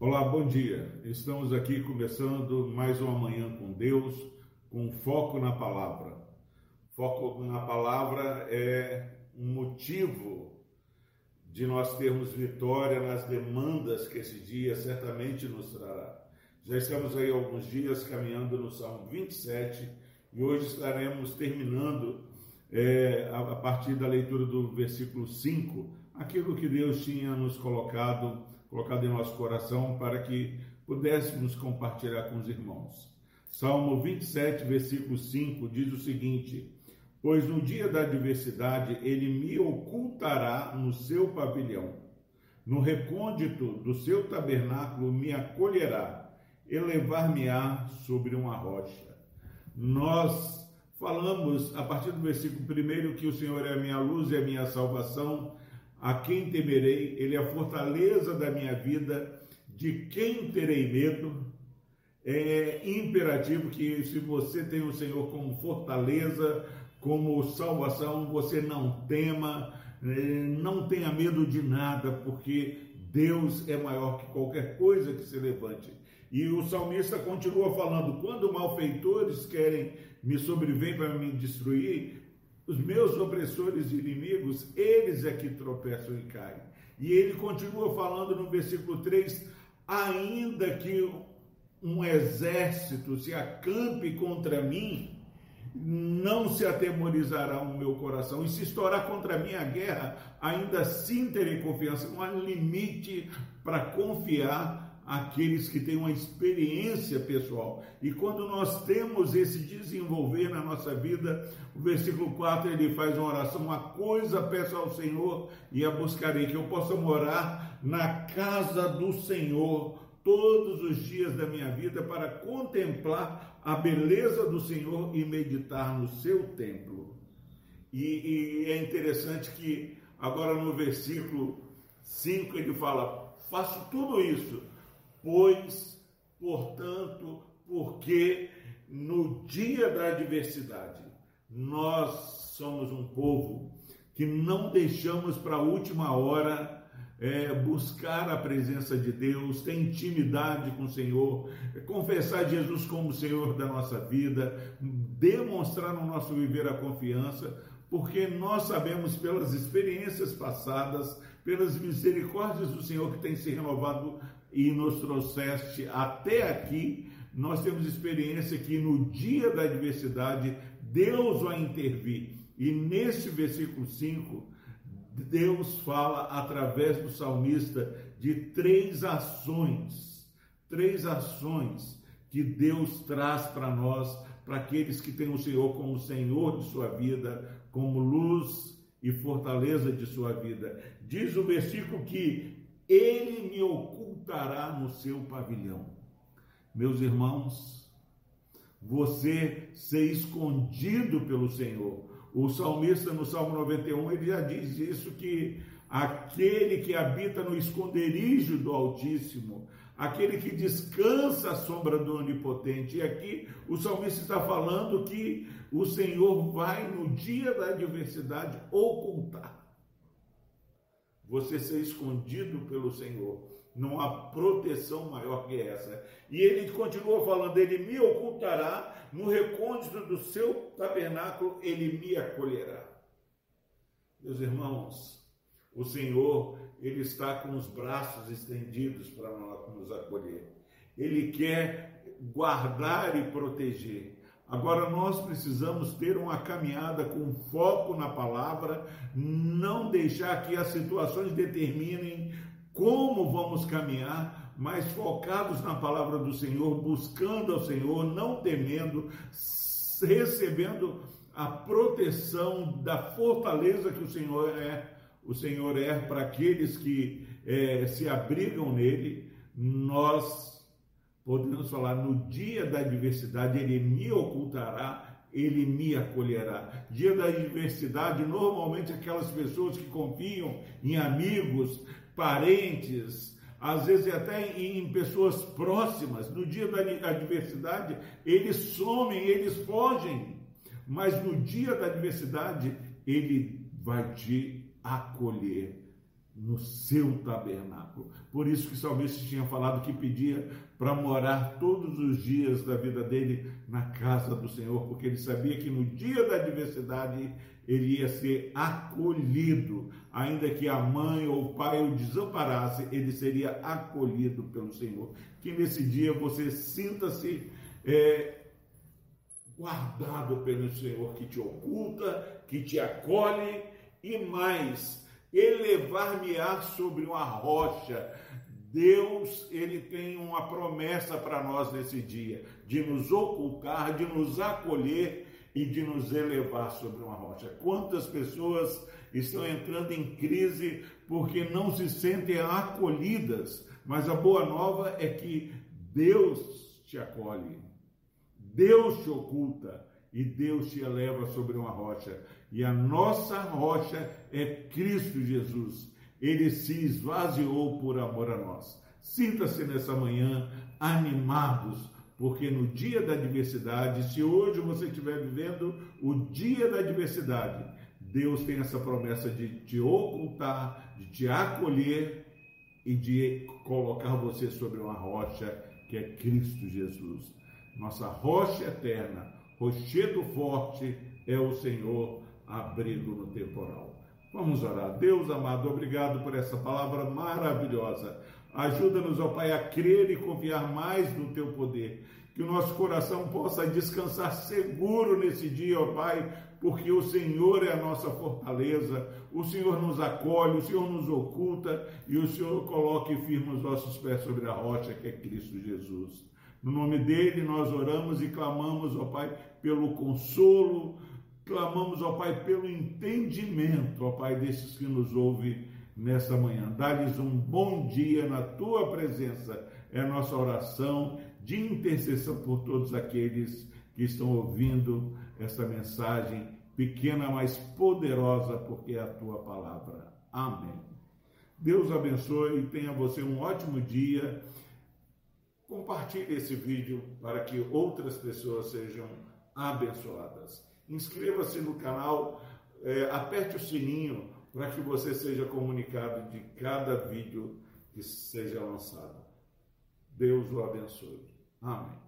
Olá, bom dia. Estamos aqui começando mais uma manhã com Deus, com foco na palavra. Foco na palavra é um motivo de nós termos vitória nas demandas que esse dia certamente nos trará. Já estamos aí alguns dias caminhando no Salmo 27 e hoje estaremos terminando é, a, partir da leitura do versículo 5, aquilo que Deus tinha nos colocado, colocado em nosso coração para que pudéssemos compartilhar com os irmãos. Salmo 27, versículo 5 diz o seguinte: Pois no dia da adversidade ele me ocultará no seu pavilhão, no recôndito do seu tabernáculo me acolherá, elevar-me-á sobre uma rocha. Nós falamos a partir do versículo 1 que o Senhor é a minha luz e a minha salvação, a quem temerei, ele é a fortaleza da minha vida, de quem terei medo. É imperativo que se você tem o Senhor como fortaleza, como salvação, você não tema, eh, não tenha medo de nada, porque Deus é maior que qualquer coisa que se levante. E o salmista continua falando: quando malfeitores querem me sobreviver para me destruir, os meus opressores e inimigos, eles é que tropeçam e caem. E ele continua falando no versículo 3: ainda que um exército se acampe contra mim, não se atemorizará o meu coração. E se estourar contra mim a guerra, ainda assim terei confiança. Não há limite para confiar aqueles que têm uma experiência pessoal. E quando nós temos esse desenvolver na nossa vida, o versículo 4 ele faz uma oração: Uma coisa peço ao Senhor e a buscarei, que eu possa morar na casa do Senhor todos os dias da minha vida para contemplar a beleza do Senhor e meditar no seu templo. E, e é interessante que agora no versículo 5 ele fala: faço tudo isso, pois, portanto, porque no dia da adversidade nós somos um povo que não deixamos para a última hora é, buscar a presença de Deus, ter intimidade com o Senhor, é, confessar Jesus como Senhor da nossa vida, demonstrar no nosso viver a confiança, porque nós sabemos pelas experiências passadas, pelas misericórdias do Senhor que tem se renovado e nos trouxeste até aqui, nós temos experiência que no dia da adversidade Deus vai intervir. E neste versículo 5, Deus fala através do salmista de três ações, três ações que Deus traz para nós, para aqueles que têm o Senhor como Senhor de sua vida, como luz e fortaleza de sua vida. Diz o versículo que ele me ocultará no seu pavilhão. Meus irmãos, você ser escondido pelo Senhor, o salmista no Salmo 91, ele já diz isso que aquele que habita no esconderijo do Altíssimo, aquele que descansa à sombra do Onipotente. E aqui o salmista está falando que o Senhor vai no dia da adversidade ocultar. Você ser escondido pelo Senhor. Não há proteção maior que essa. E ele continua falando: Ele me ocultará no recôndito do seu tabernáculo, ele me acolherá. Meus irmãos, o Senhor, ele está com os braços estendidos para nos acolher. Ele quer guardar e proteger. Agora nós precisamos ter uma caminhada com foco na palavra, não deixar que as situações determinem como vamos caminhar, mas focados na palavra do Senhor, buscando ao Senhor, não temendo, recebendo a proteção da fortaleza que o Senhor é, o Senhor é para aqueles que é, se abrigam nele, nós podemos falar no dia da adversidade, ele me ocultará ele me acolherá. Dia da adversidade, normalmente aquelas pessoas que confiam em amigos, parentes, às vezes até em pessoas próximas, no dia da adversidade, eles somem, eles fogem, mas no dia da adversidade, ele vai te acolher no seu tabernáculo. Por isso que o salmista tinha falado que pedia para morar todos os dias da vida dele na casa do Senhor, porque ele sabia que no dia da adversidade ele ia ser acolhido, ainda que a mãe ou o pai o desamparasse, ele seria acolhido pelo Senhor. Que nesse dia você sinta-se é, guardado pelo Senhor, que te oculta, que te acolhe e mais elevar-me-á sobre uma rocha. Deus, ele tem uma promessa para nós nesse dia, de nos ocultar, de nos acolher e de nos elevar sobre uma rocha. Quantas pessoas estão entrando em crise porque não se sentem acolhidas, mas a boa nova é que Deus te acolhe, Deus te oculta e Deus te eleva sobre uma rocha. E a nossa rocha é Cristo Jesus. Ele se esvaziou por amor a nós. Sinta-se nessa manhã animados, porque no dia da adversidade, se hoje você estiver vivendo o dia da adversidade, Deus tem essa promessa de te ocultar, de te acolher e de colocar você sobre uma rocha que é Cristo Jesus. Nossa rocha eterna, rochedo forte é o Senhor, abrigo no temporal. Vamos orar. Deus amado, obrigado por essa palavra maravilhosa. Ajuda-nos, ó Pai, a crer e confiar mais no teu poder. Que o nosso coração possa descansar seguro nesse dia, ó Pai, porque o Senhor é a nossa fortaleza, o Senhor nos acolhe, o Senhor nos oculta e o Senhor coloque firme os nossos pés sobre a rocha que é Cristo Jesus. No nome dele nós oramos e clamamos, ó Pai, pelo consolo, clamamos, ó Pai, pelo entendimento, ó Pai, desses que nos ouvem nesta manhã. Dá-lhes um bom dia na tua presença. É a nossa oração de intercessão por todos aqueles que estão ouvindo essa mensagem pequena, mas poderosa, porque é a tua palavra. Amém. Deus abençoe e tenha você um ótimo dia Compartilhe esse vídeo para que outras pessoas sejam abençoadas. Inscreva-se no canal, é, aperte o sininho para que você seja comunicado de cada vídeo que seja lançado. Deus o abençoe. Amém.